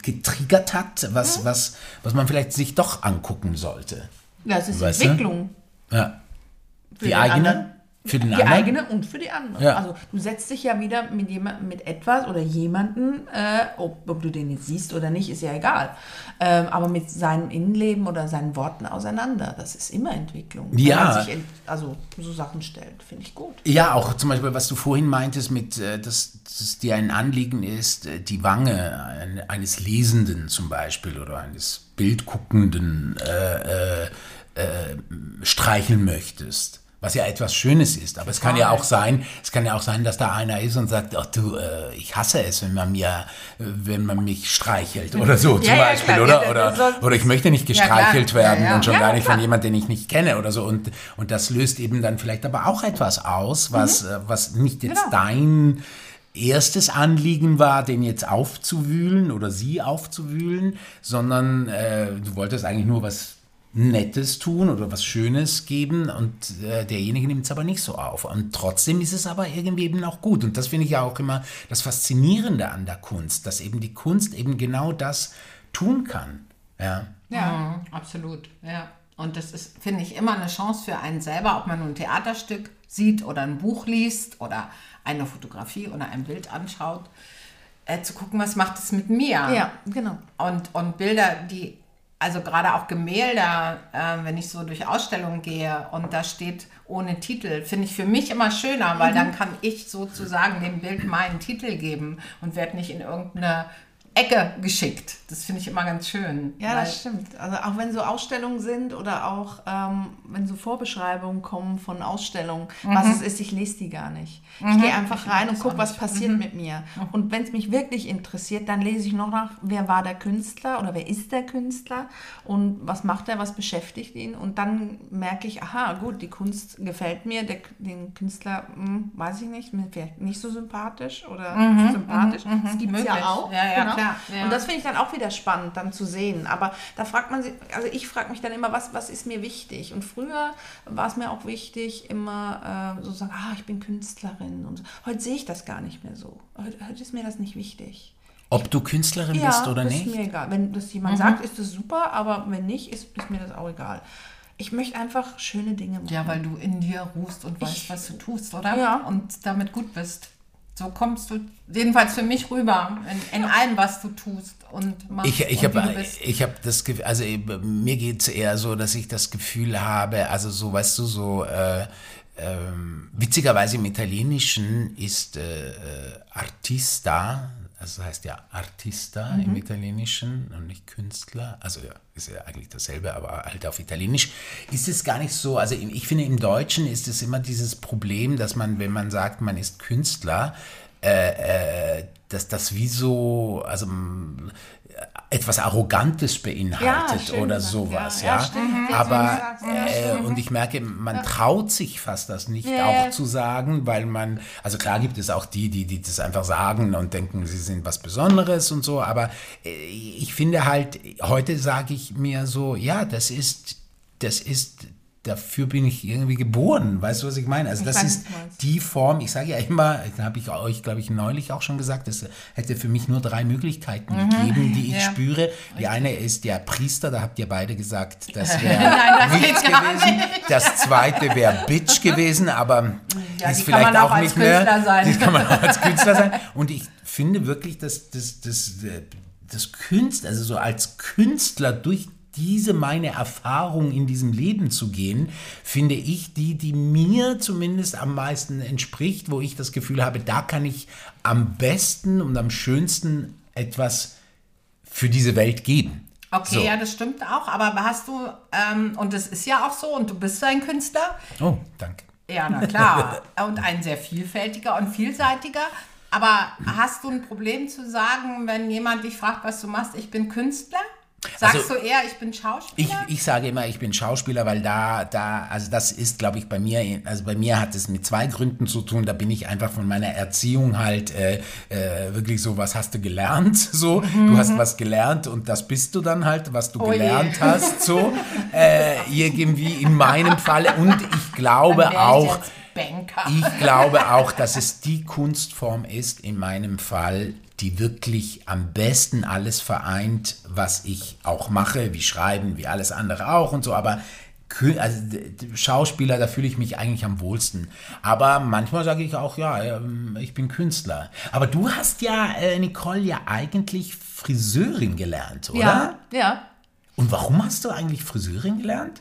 getriggert hat, was, mhm. was, was man vielleicht sich doch angucken sollte. Das ist weißt Entwicklung. Du? Ja. Für die eigene? Anderen? Für den die anderen? eigene und für die andere. Ja. Also du setzt dich ja wieder mit jemandem, mit etwas oder jemanden, äh, ob, ob, du den jetzt siehst oder nicht, ist ja egal. Ähm, aber mit seinem Innenleben oder seinen Worten auseinander. Das ist immer Entwicklung. Ja. Wenn man sich also so Sachen stellt, finde ich gut. Ja, auch zum Beispiel, was du vorhin meintest, mit, äh, dass, dass dir ein Anliegen ist, äh, die Wange eines Lesenden zum Beispiel oder eines Bildguckenden äh, äh, äh streicheln möchtest was ja etwas Schönes ist. Aber es kann ja auch sein, es kann ja auch sein, dass da einer ist und sagt, ach du, äh, ich hasse es, wenn man mir, äh, wenn man mich streichelt oder so zum ja, Beispiel, ja, oder? oder, oder ich möchte nicht gestreichelt werden und schon gar nicht von jemandem, den ich nicht kenne oder so. Und, und das löst eben dann vielleicht aber auch etwas aus, was, mhm. Äh, was nicht jetzt genau. dein erstes Anliegen war, den jetzt aufzuwühlen oder sie aufzuwühlen, sondern äh, du wolltest eigentlich nur was Nettes tun oder was Schönes geben und äh, derjenige nimmt es aber nicht so auf. Und trotzdem ist es aber irgendwie eben auch gut. Und das finde ich ja auch immer das Faszinierende an der Kunst, dass eben die Kunst eben genau das tun kann. Ja, ja mhm. absolut. Ja. Und das ist, finde ich, immer eine Chance für einen selber, ob man nun ein Theaterstück sieht oder ein Buch liest oder eine Fotografie oder ein Bild anschaut, äh, zu gucken, was macht es mit mir. Ja, genau. Und, und Bilder, die also gerade auch Gemälde, äh, wenn ich so durch Ausstellungen gehe und da steht ohne Titel, finde ich für mich immer schöner, weil mhm. dann kann ich sozusagen dem Bild meinen Titel geben und werde nicht in irgendeine Ecke geschickt. Das finde ich immer ganz schön. Ja, das stimmt. Also auch wenn so Ausstellungen sind oder auch ähm, wenn so Vorbeschreibungen kommen von Ausstellungen, mhm. was es ist, ich lese die gar nicht. Mhm. Ich gehe einfach rein und gucke, was passiert mhm. mit mir. Mhm. Und wenn es mich wirklich interessiert, dann lese ich noch nach, wer war der Künstler oder wer ist der Künstler und was macht er, was beschäftigt ihn. Und dann merke ich, aha, gut, die Kunst gefällt mir, der, den Künstler, mh, hm, weiß ich nicht, mir vielleicht nicht so sympathisch oder mhm. sympathisch. Mhm. Das gibt es ja auch. Ja, ja, genau. Ja. Und das finde ich dann auch wieder spannend, dann zu sehen. Aber da fragt man sich, also ich frage mich dann immer, was, was ist mir wichtig? Und früher war es mir auch wichtig, immer äh, so sagen, ah, ich bin Künstlerin. Und so. heute sehe ich das gar nicht mehr so. Heute, heute ist mir das nicht wichtig. Ob du Künstlerin ja, bist oder nicht? Ja, ist mir egal. Wenn das jemand mhm. sagt, ist das super, aber wenn nicht, ist, ist mir das auch egal. Ich möchte einfach schöne Dinge machen. Ja, weil du in dir ruhst und weißt, ich, was du tust, oder? Ja. Und damit gut bist. So kommst du jedenfalls für mich rüber in, in allem, was du tust und machst. Ich, ich habe hab das Gefühl, also mir geht es eher so, dass ich das Gefühl habe, also so, weißt du, so äh, ähm, witzigerweise im Italienischen ist äh, äh Artista, das heißt ja Artista mhm. im Italienischen und nicht Künstler. Also ja, ist ja eigentlich dasselbe, aber halt auf Italienisch. Ist es gar nicht so, also ich finde im Deutschen ist es immer dieses Problem, dass man, wenn man sagt, man ist Künstler, äh, äh, dass das wie so, also etwas Arrogantes beinhaltet ja, oder sowas, ja. ja. Aber äh, und ich merke, man traut sich fast das nicht auch zu sagen, weil man, also klar gibt es auch die, die, die das einfach sagen und denken, sie sind was Besonderes und so, aber äh, ich finde halt, heute sage ich mir so, ja, das ist, das ist dafür bin ich irgendwie geboren. Weißt du, was ich meine? Also, das ist die Form, ich sage ja immer, da habe ich euch, glaube ich, neulich auch schon gesagt, es hätte für mich nur drei Möglichkeiten mhm. gegeben, die ich ja. spüre. Die eine ist der Priester, da habt ihr beide gesagt, das wäre nichts gewesen. Das zweite wäre Bitch gewesen, aber ja, ist vielleicht auch, auch nicht mehr. Sein. Die kann man auch als Künstler sein. Und ich finde wirklich, dass das, das, das Künstler, also so als Künstler durch diese meine Erfahrung in diesem Leben zu gehen, finde ich die, die mir zumindest am meisten entspricht, wo ich das Gefühl habe, da kann ich am besten und am schönsten etwas für diese Welt geben. Okay, so. ja, das stimmt auch. Aber hast du, ähm, und das ist ja auch so, und du bist ein Künstler. Oh, danke. Ja, na klar. und ein sehr vielfältiger und vielseitiger. Aber hast du ein Problem zu sagen, wenn jemand dich fragt, was du machst, ich bin Künstler? Sagst also, du eher, ich bin Schauspieler? Ich, ich sage immer, ich bin Schauspieler, weil da, da, also das ist, glaube ich, bei mir, also bei mir hat es mit zwei Gründen zu tun. Da bin ich einfach von meiner Erziehung halt äh, äh, wirklich so, was hast du gelernt? So, mhm. du hast was gelernt und das bist du dann halt, was du oh gelernt je. hast. So, äh, irgendwie in meinem Falle. Und ich glaube auch. Ich glaube auch, dass es die Kunstform ist, in meinem Fall, die wirklich am besten alles vereint, was ich auch mache, wie Schreiben, wie alles andere auch und so, aber also Schauspieler, da fühle ich mich eigentlich am wohlsten. Aber manchmal sage ich auch, ja, ähm, ich bin Künstler. Aber du hast ja, äh, Nicole, ja eigentlich Friseurin gelernt, oder? Ja, ja. Und warum hast du eigentlich Friseurin gelernt?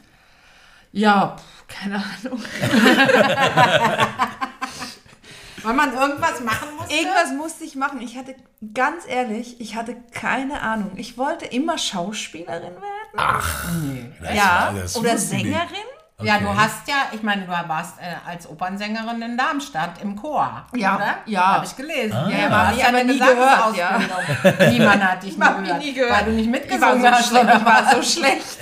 Ja, keine Ahnung. Weil man irgendwas machen musste? Irgendwas musste ich machen. Ich hatte, ganz ehrlich, ich hatte keine Ahnung. Ich wollte immer Schauspielerin werden. Ach, nee. Ja, oder Sängerin. Okay. Ja, du hast ja, ich meine, du warst äh, als Opernsängerin in Darmstadt im Chor, ja, oder? Ja. Habe ich gelesen. Ah. Ja, ja, war ich aber nie gehört. Ja. Niemand hat dich nie gehört, nie gehört, weil du nicht mitgesungen ich hast. So ich war so schlecht.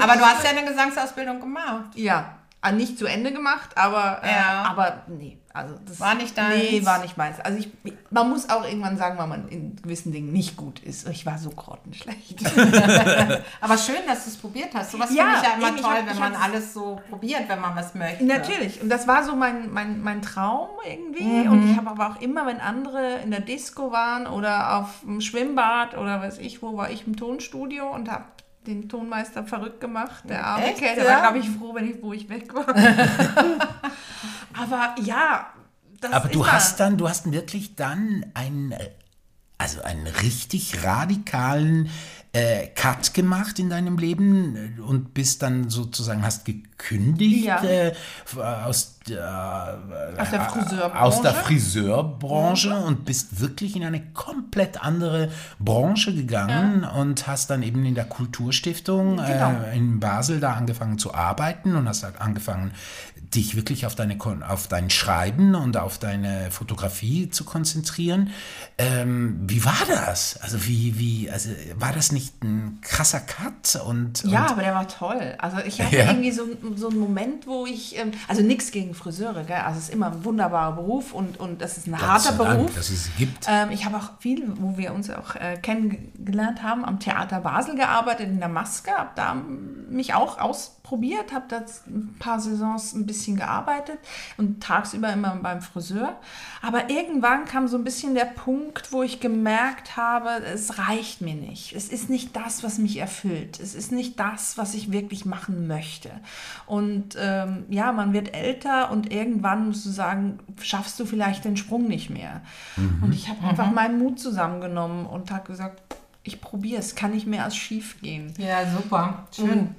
aber du hast ja eine Gesangsausbildung gemacht. Ja, ah, nicht zu Ende gemacht, aber, äh, ja. aber nee. Also das war nicht deins? Nee, war nicht meins. Also ich, man muss auch irgendwann sagen, weil man in gewissen Dingen nicht gut ist. Ich war so grottenschlecht. Aber schön, dass du es probiert hast. Sowas ja, finde ich ja immer eben, toll, hab, wenn man alles so probiert, wenn man was möchte. Natürlich. Und das war so mein, mein, mein Traum irgendwie. Mhm. Und ich habe aber auch immer, wenn andere in der Disco waren oder auf dem Schwimmbad oder weiß ich wo, war ich im Tonstudio und habe den Tonmeister verrückt gemacht. Der arme Kerl, der ja? war, glaube ich, froh, wenn ich, wo ich weg war. Aber ja, das Aber du hast dann, du hast wirklich dann einen, also einen richtig radikalen äh, Cut gemacht in deinem Leben und bist dann sozusagen, hast gekündigt ja. äh, aus, äh, aus, der Friseurbranche, aus der Friseurbranche und bist wirklich in eine komplett andere Branche gegangen ja. und hast dann eben in der Kulturstiftung genau. Äh, in Basel da angefangen zu arbeiten und hast angefangen dich wirklich auf, deine, auf dein Schreiben und auf deine Fotografie zu konzentrieren. Ähm, wie war das? Also wie, wie, also war das nicht ein krasser Cut? Und, und ja, aber der war toll. Also ich hatte ja. irgendwie so, so einen Moment, wo ich, ähm, also nichts gegen Friseure, gell? also es ist immer ein wunderbarer Beruf und, und das ist ein Gott harter Beruf. Dank, dass es gibt. Ähm, ich habe auch viel, wo wir uns auch äh, kennengelernt haben, am Theater Basel gearbeitet, in der Maske, habe da mich auch ausprobiert, habe da ein paar Saisons ein bisschen gearbeitet und tagsüber immer beim Friseur. Aber irgendwann kam so ein bisschen der Punkt, wo ich gemerkt habe, es reicht mir nicht. Es ist nicht das, was mich erfüllt. Es ist nicht das, was ich wirklich machen möchte. Und ähm, ja, man wird älter und irgendwann musst du sagen, schaffst du vielleicht den Sprung nicht mehr. Mhm. Und ich habe mhm. einfach meinen Mut zusammengenommen und habe gesagt, ich probiere es, kann nicht mehr als schief gehen. Ja, super. Schön. Und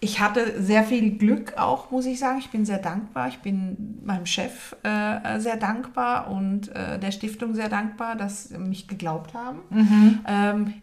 ich hatte sehr viel Glück auch, muss ich sagen. Ich bin sehr dankbar. Ich bin meinem Chef äh, sehr dankbar und äh, der Stiftung sehr dankbar, dass sie mich geglaubt haben. Mhm. Ähm,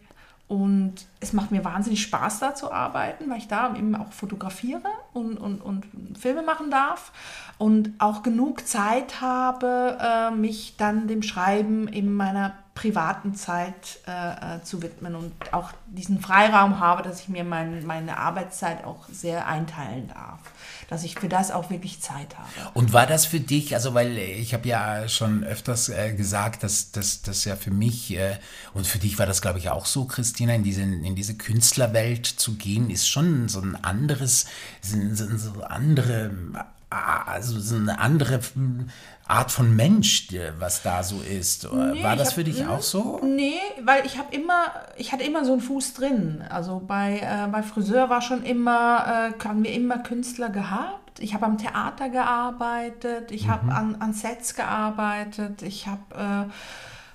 und es macht mir wahnsinnig Spaß, da zu arbeiten, weil ich da eben auch fotografiere und, und, und Filme machen darf und auch genug Zeit habe, äh, mich dann dem Schreiben in meiner privaten Zeit äh, äh, zu widmen und auch diesen Freiraum habe, dass ich mir mein, meine Arbeitszeit auch sehr einteilen darf, dass ich für das auch wirklich Zeit habe. Und war das für dich, also weil ich habe ja schon öfters äh, gesagt, dass das ja für mich äh, und für dich war das glaube ich auch so, Christina, in diese, in diese Künstlerwelt zu gehen, ist schon so ein anderes, so, so andere also so eine andere Art von Mensch, was da so ist. Nee, War das hab, für dich auch so? Nee, weil ich habe immer, ich hatte immer so einen Fuß drin. Also bei, äh, bei Friseur war schon immer, äh, haben wir immer Künstler gehabt. Ich habe am Theater gearbeitet, ich mhm. habe an, an Sets gearbeitet, ich habe äh,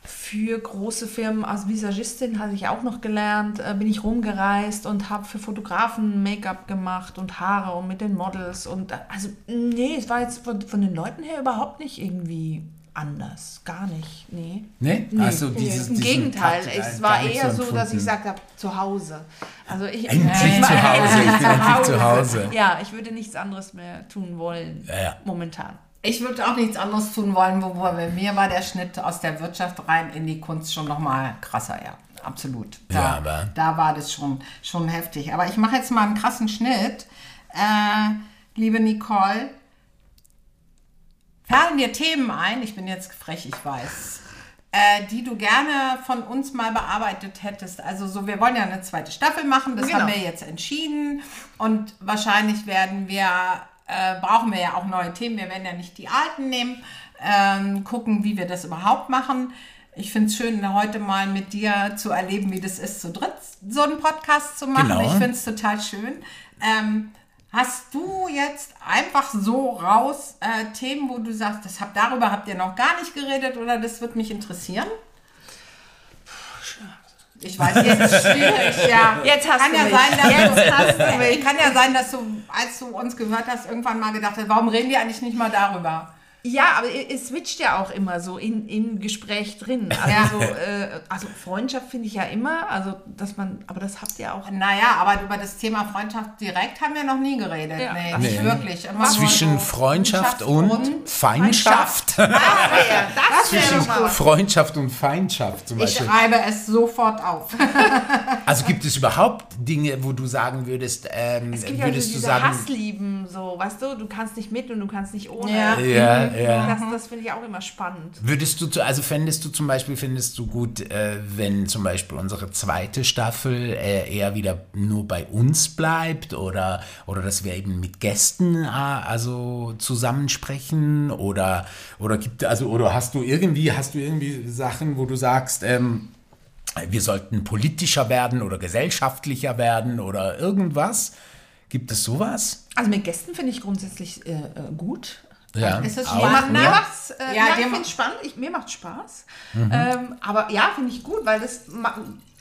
für große Firmen als Visagistin hatte ich auch noch gelernt, äh, bin ich rumgereist und habe für Fotografen Make-up gemacht und Haare und mit den Models und äh, also nee, es war jetzt von, von den Leuten her überhaupt nicht irgendwie anders. Gar nicht. Nee. Nee? nee. Also dieses, Im Gegenteil. Es war eher so, dass ich gesagt habe, zu Hause. Also ich, endlich äh, zu Hause. Ich bin endlich zu Hause. Ja, ich würde nichts anderes mehr tun wollen. Ja, ja. Momentan. Ich würde auch nichts anderes tun wollen, wobei bei mir war der Schnitt aus der Wirtschaft rein in die Kunst schon noch mal krasser, ja. Absolut. Da, ja, aber da war das schon, schon heftig. Aber ich mache jetzt mal einen krassen Schnitt. Äh, liebe Nicole, fallen dir Themen ein, ich bin jetzt frech, ich weiß, äh, die du gerne von uns mal bearbeitet hättest. Also so, wir wollen ja eine zweite Staffel machen, das genau. haben wir jetzt entschieden und wahrscheinlich werden wir, äh, brauchen wir ja auch neue Themen, wir werden ja nicht die alten nehmen, ähm, gucken, wie wir das überhaupt machen. Ich finde es schön, heute mal mit dir zu erleben, wie das ist, zu dritt so einen Podcast zu machen. Genau. Ich finde es total schön. Ähm, Hast du jetzt einfach so raus äh, Themen, wo du sagst, das hab, darüber habt ihr noch gar nicht geredet oder das wird mich interessieren? Ich weiß, jetzt ist schwierig, ja. Jetzt hast kann du ja mich. Sein, dass jetzt du, hast du mich. Kann ja sein, dass du, als du uns gehört hast, irgendwann mal gedacht hast, warum reden wir eigentlich nicht mal darüber? Ja, aber es switcht ja auch immer so in, im Gespräch drin. Also, ja. so, äh, also Freundschaft finde ich ja immer, also dass man, aber das habt ihr auch. Naja, aber über das Thema Freundschaft direkt haben wir noch nie geredet. Ja. Nee, nicht nee. wirklich. Immer Zwischen so Freundschaft und, und Feindschaft. Feindschaft. Ah, das Zwischen Freundschaft und Feindschaft zum Beispiel. Ich schreibe es sofort auf. also gibt es überhaupt Dinge, wo du sagen würdest, ähm, es gibt würdest ja so du sagen. Hasslieben, so, weißt du, du kannst nicht mit und du kannst nicht ohne. Ja, ja. Ja. Das, das finde ich auch immer spannend. Würdest du, also fändest du zum Beispiel, findest du gut, äh, wenn zum Beispiel unsere zweite Staffel äh, eher wieder nur bei uns bleibt oder, oder dass wir eben mit Gästen äh, also zusammensprechen oder, oder gibt, also, oder hast du irgendwie, hast du irgendwie Sachen, wo du sagst, ähm, wir sollten politischer werden oder gesellschaftlicher werden oder irgendwas? Gibt es sowas? Also mit Gästen finde ich grundsätzlich äh, äh gut. Ja. Ist es spannend? Mir macht's, äh, ja, ja, ich finde es spannend. Ich, mir macht Spaß. Mhm. Ähm, aber ja, finde ich gut, weil das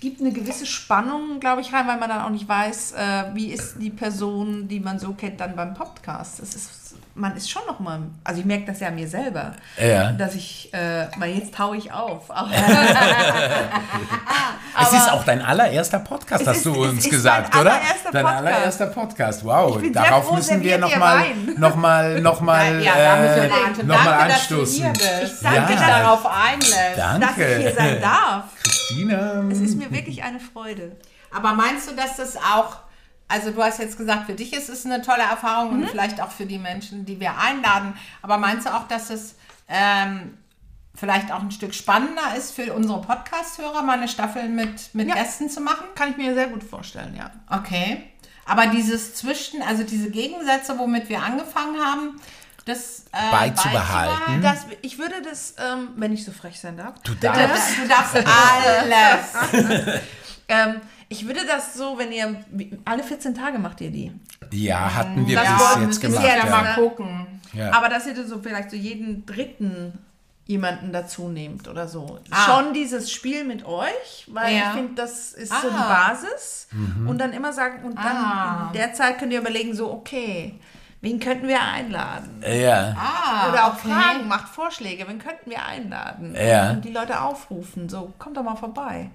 gibt eine gewisse Spannung, glaube ich, rein, weil man dann auch nicht weiß, äh, wie ist die Person, die man so kennt, dann beim Podcast. Das ist man ist schon noch mal, also ich merke das ja an mir selber, ja. dass ich, äh, weil jetzt taue ich auf. es ist auch dein allererster Podcast, hast ist, du uns gesagt, oder? Dein Podcast. allererster Podcast, wow. Darauf froh, müssen wir nochmal noch mal, noch mal, ja, äh, noch mal anstoßen. Ich danke, ja. darauf einlässt. Danke. Dass ich hier sein darf. Christina. Es ist mir wirklich eine Freude. Aber meinst du, dass das auch also du hast jetzt gesagt, für dich ist es eine tolle Erfahrung mhm. und vielleicht auch für die Menschen, die wir einladen. Aber meinst du auch, dass es ähm, vielleicht auch ein Stück spannender ist für unsere Podcast-Hörer, mal eine Staffel mit, mit ja. Gästen zu machen? Kann ich mir sehr gut vorstellen, ja. Okay. Aber dieses Zwischen, also diese Gegensätze, womit wir angefangen haben, das äh, beizubehalten. Das, ich würde das, ähm, wenn ich so frech sein darf. Du darfst. Du darfst alles. ähm, ich würde das so, wenn ihr alle 14 Tage macht ihr die. Ja, hatten wir das bis jetzt gemacht. Ja, mal gucken. Ja. Aber dass ihr so vielleicht so jeden dritten jemanden dazu nehmt oder so. Ah. Schon dieses Spiel mit euch, weil ja. ich finde, das ist ah. so die ah. Basis. Mhm. Und dann immer sagen, und dann ah. in der Zeit könnt ihr überlegen, so, okay, wen könnten wir einladen? Ja. Ah, oder auch okay. fragen, macht Vorschläge, wen könnten wir einladen? Ja. Und die Leute aufrufen, so, kommt doch mal vorbei.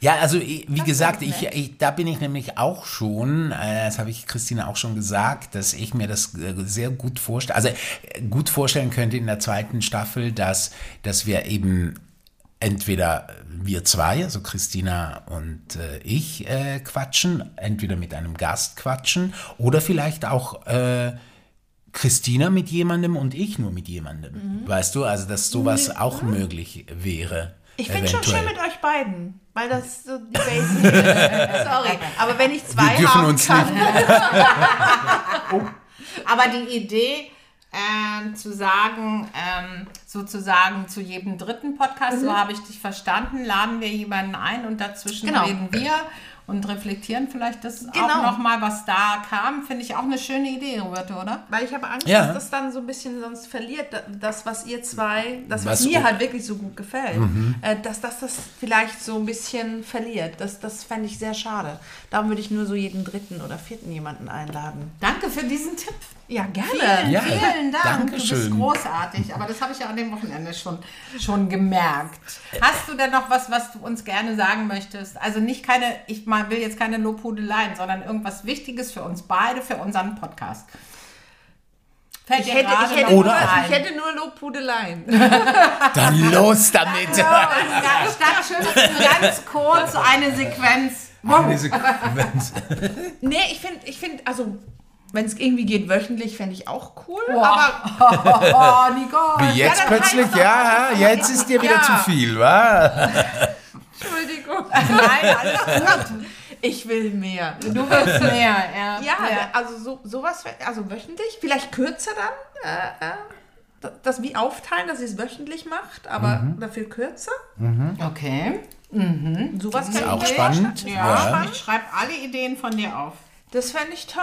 Ja, also wie das gesagt, ich, ich, da bin ich nämlich auch schon, äh, das habe ich Christina auch schon gesagt, dass ich mir das äh, sehr gut vorstelle, also äh, gut vorstellen könnte in der zweiten Staffel, dass, dass wir eben entweder wir zwei, also Christina und äh, ich, äh, quatschen, entweder mit einem Gast quatschen oder vielleicht auch äh, Christina mit jemandem und ich nur mit jemandem. Mhm. Weißt du, also dass sowas mhm. auch möglich wäre. Ich finde schon schön mit euch beiden, weil das so die Basic ist. Sorry, aber wenn ich zwei Wir haben uns kann. oh. Aber die Idee, äh, zu sagen, ähm, sozusagen zu jedem dritten Podcast, mhm. so habe ich dich verstanden, laden wir jemanden ein und dazwischen genau. reden wir und reflektieren vielleicht das genau. auch nochmal, was da kam. Finde ich auch eine schöne Idee, Roberto, oder? Weil ich habe Angst, ja. dass das dann so ein bisschen sonst verliert, das, was ihr zwei, das, was, was mir halt wirklich so gut gefällt, mhm. äh, dass, dass das vielleicht so ein bisschen verliert. Das, das fände ich sehr schade. Darum würde ich nur so jeden dritten oder vierten jemanden einladen. Danke für diesen Tipp. Ja, gerne. Vielen, ja, vielen Dank. Dankeschön. Du bist großartig. Aber das habe ich ja an dem Wochenende schon, schon gemerkt. Hast du denn noch was, was du uns gerne sagen möchtest? Also nicht keine, ich will jetzt keine Lobhudeleien, sondern irgendwas Wichtiges für uns beide, für unseren Podcast. Fällt ich, hätte, ich, hätte nur, ich hätte nur Lobhudeleien. Dann los damit. Ja, statt schön ganz kurz eine Sequenz. Eine Sequenz. nee, ich finde, ich find, also wenn es irgendwie geht, wöchentlich fände ich auch cool. Boah. Aber oh, Nicole. Wie jetzt ja, plötzlich, ja, jetzt ist dir wieder ja. zu viel, wa? Entschuldigung. Nein, alles gut. Ich will mehr. Du willst mehr, ja. Ja, ja. also so, sowas, also wöchentlich, vielleicht kürzer dann. Äh, äh, das wie aufteilen, dass ihr es wöchentlich macht, aber mhm. dafür kürzer. Mhm. Okay. Mhm. Sowas das ist auch spannend. Ja, ja. Ich schreibe alle Ideen von dir auf. Das fände ich toll.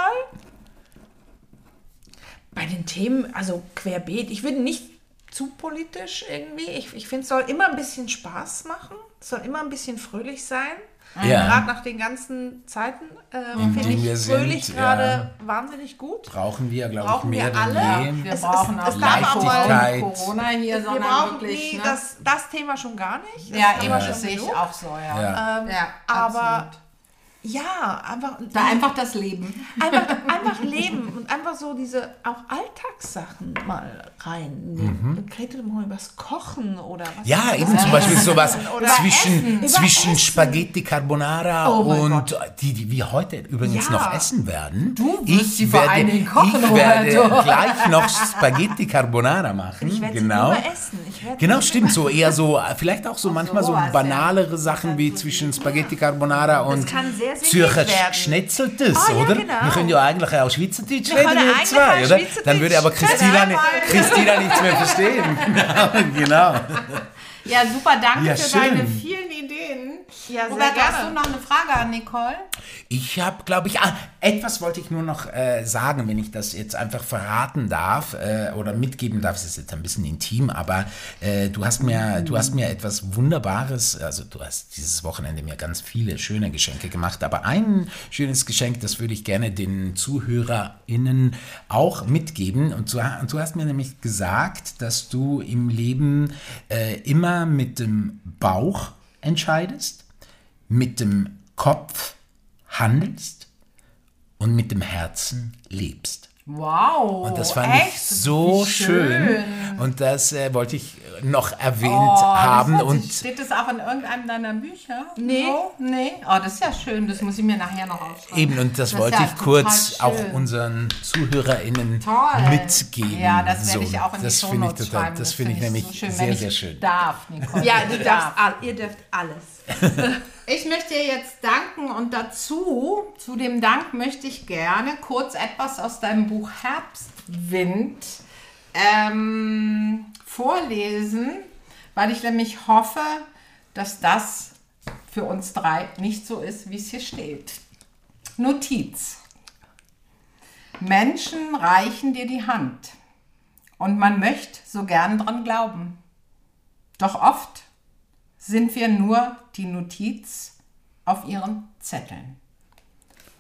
Bei den Themen, also querbeet, ich würde nicht zu politisch irgendwie. Ich, ich finde, es soll immer ein bisschen Spaß machen. Es soll immer ein bisschen fröhlich sein. Ja. Gerade nach den ganzen Zeiten äh, finde ich fröhlich gerade ja. wahnsinnig gut. Brauchen wir, glaube ich, mehr wir alle. Je. Wir es, brauchen es, auch Leichtigkeit. Corona hier, wir brauchen wirklich, nie ne? das, das Thema schon gar nicht. Das ja, Thema das sehe ich auch so, ja. ja. Ähm, aber ja, einfach. Da einfach das Leben. Einfach, einfach leben und einfach so diese auch Alltagssachen mal reinnehmen. Mhm. Redet mal über das Kochen oder was. Ja, eben zum Beispiel sowas zwischen, zwischen Spaghetti Carbonara oh und die, die wir heute übrigens ja. noch essen werden. Du wirst ich vor allen Dingen kochen, Ich werde gleich noch Spaghetti Carbonara machen. Ich werde genau. sie essen. genau, stimmt. So eher so, vielleicht auch so manchmal so banalere Sachen wie zwischen Spaghetti Carbonara und. Das kann sehr Zürcher Schnetzeltes, ah, oder? Ja, genau. Wir können ja eigentlich auch Schweizerdeutsch reden, wir zwei, oder? Dann würde aber Christina, nicht, Christina nichts mehr verstehen. genau, genau. Ja, super, danke ja, für schön. deine vielen Ja, Robert, hast du noch eine Frage an Nicole? Ich habe, glaube ich, ah, etwas wollte ich nur noch äh, sagen, wenn ich das jetzt einfach verraten darf äh, oder mitgeben darf. Es ist jetzt ein bisschen intim, aber äh, du hast mir, du hast mir etwas Wunderbares. Also du hast dieses Wochenende mir ganz viele schöne Geschenke gemacht, aber ein schönes Geschenk, das würde ich gerne den ZuhörerInnen auch mitgeben. Und du, und du hast mir nämlich gesagt, dass du im Leben äh, immer mit dem Bauch entscheidest, mit dem Kopf handelst und mit dem Herzen lebst. Wow. Und das fand echt? ich so schön. schön. Und das äh, wollte ich noch erwähnt oh, haben. und steht das auch in irgendeinem deiner Bücher? Nee. So? Nee. Oh, das ist ja schön. Das muss ich mir nachher noch aufschreiben. Eben, und das, das wollte ja ich kurz auch unseren ZuhörerInnen Toll. mitgeben. Ja, das werde ich auch in das die Shownotes ich total, Das finde ich, nämlich so schön, sehr, sehr schön. Darf, Nicole. Ja, du darfst, ihr dürft alles. Ich möchte jetzt danken und dazu, zu dem Dank möchte ich gerne kurz etwas aus deinem Buch Herbstwind ähm, vorlesen, weil ich nämlich hoffe, dass das für uns drei nicht so ist, wie es hier steht. Notiz. Menschen reichen dir die Hand und man möchte so gern dran glauben. Doch oft sind wir nur die Notiz auf ihren Zetteln.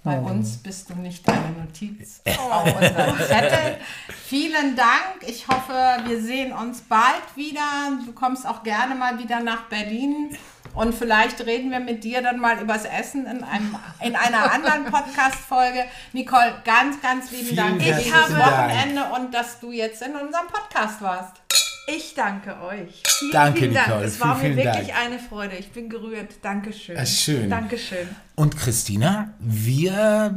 Bei oh. uns bist du nicht eine Notiz auf unserem Zettel. Vielen Dank. Ich hoffe, wir sehen uns bald wieder. Du kommst auch gerne mal wieder nach Berlin. Und vielleicht reden wir mit dir dann mal übers Essen in, einem, in einer anderen Podcast-Folge. Nicole, ganz, ganz lieben Vielen Dank für dieses Wochenende und dass du jetzt in unserem Podcast warst. Ich danke euch. Vielen, danke, vielen Dank. Nicole. Es war vielen, mir wirklich Dank. eine Freude. Ich bin gerührt. Dankeschön. Schön. Dankeschön. Und Christina, wir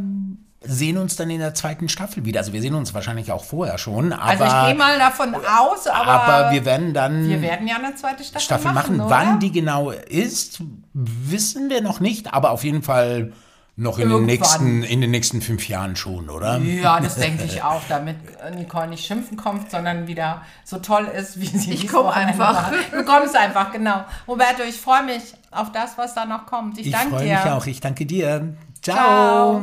sehen uns dann in der zweiten Staffel wieder. Also wir sehen uns wahrscheinlich auch vorher schon. Aber, also ich gehe mal davon aus, aber, aber wir werden dann wir werden ja eine zweite Staffel, Staffel machen. machen. Wann die genau ist, wissen wir noch nicht, aber auf jeden Fall noch in den, nächsten, in den nächsten fünf Jahren schon, oder? Ja, das denke ich auch, damit Nicole nicht schimpfen kommt, sondern wieder so toll ist, wie sie Ich komme einfach. Du kommst einfach, genau. Roberto, ich freue mich auf das, was da noch kommt. Ich, ich danke dir. Ich freue mich auch. Ich danke dir. Ciao. Ciao.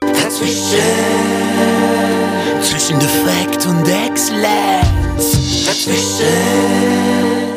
Dazwischen, zwischen Defekt und Exzellenz. Dazwischen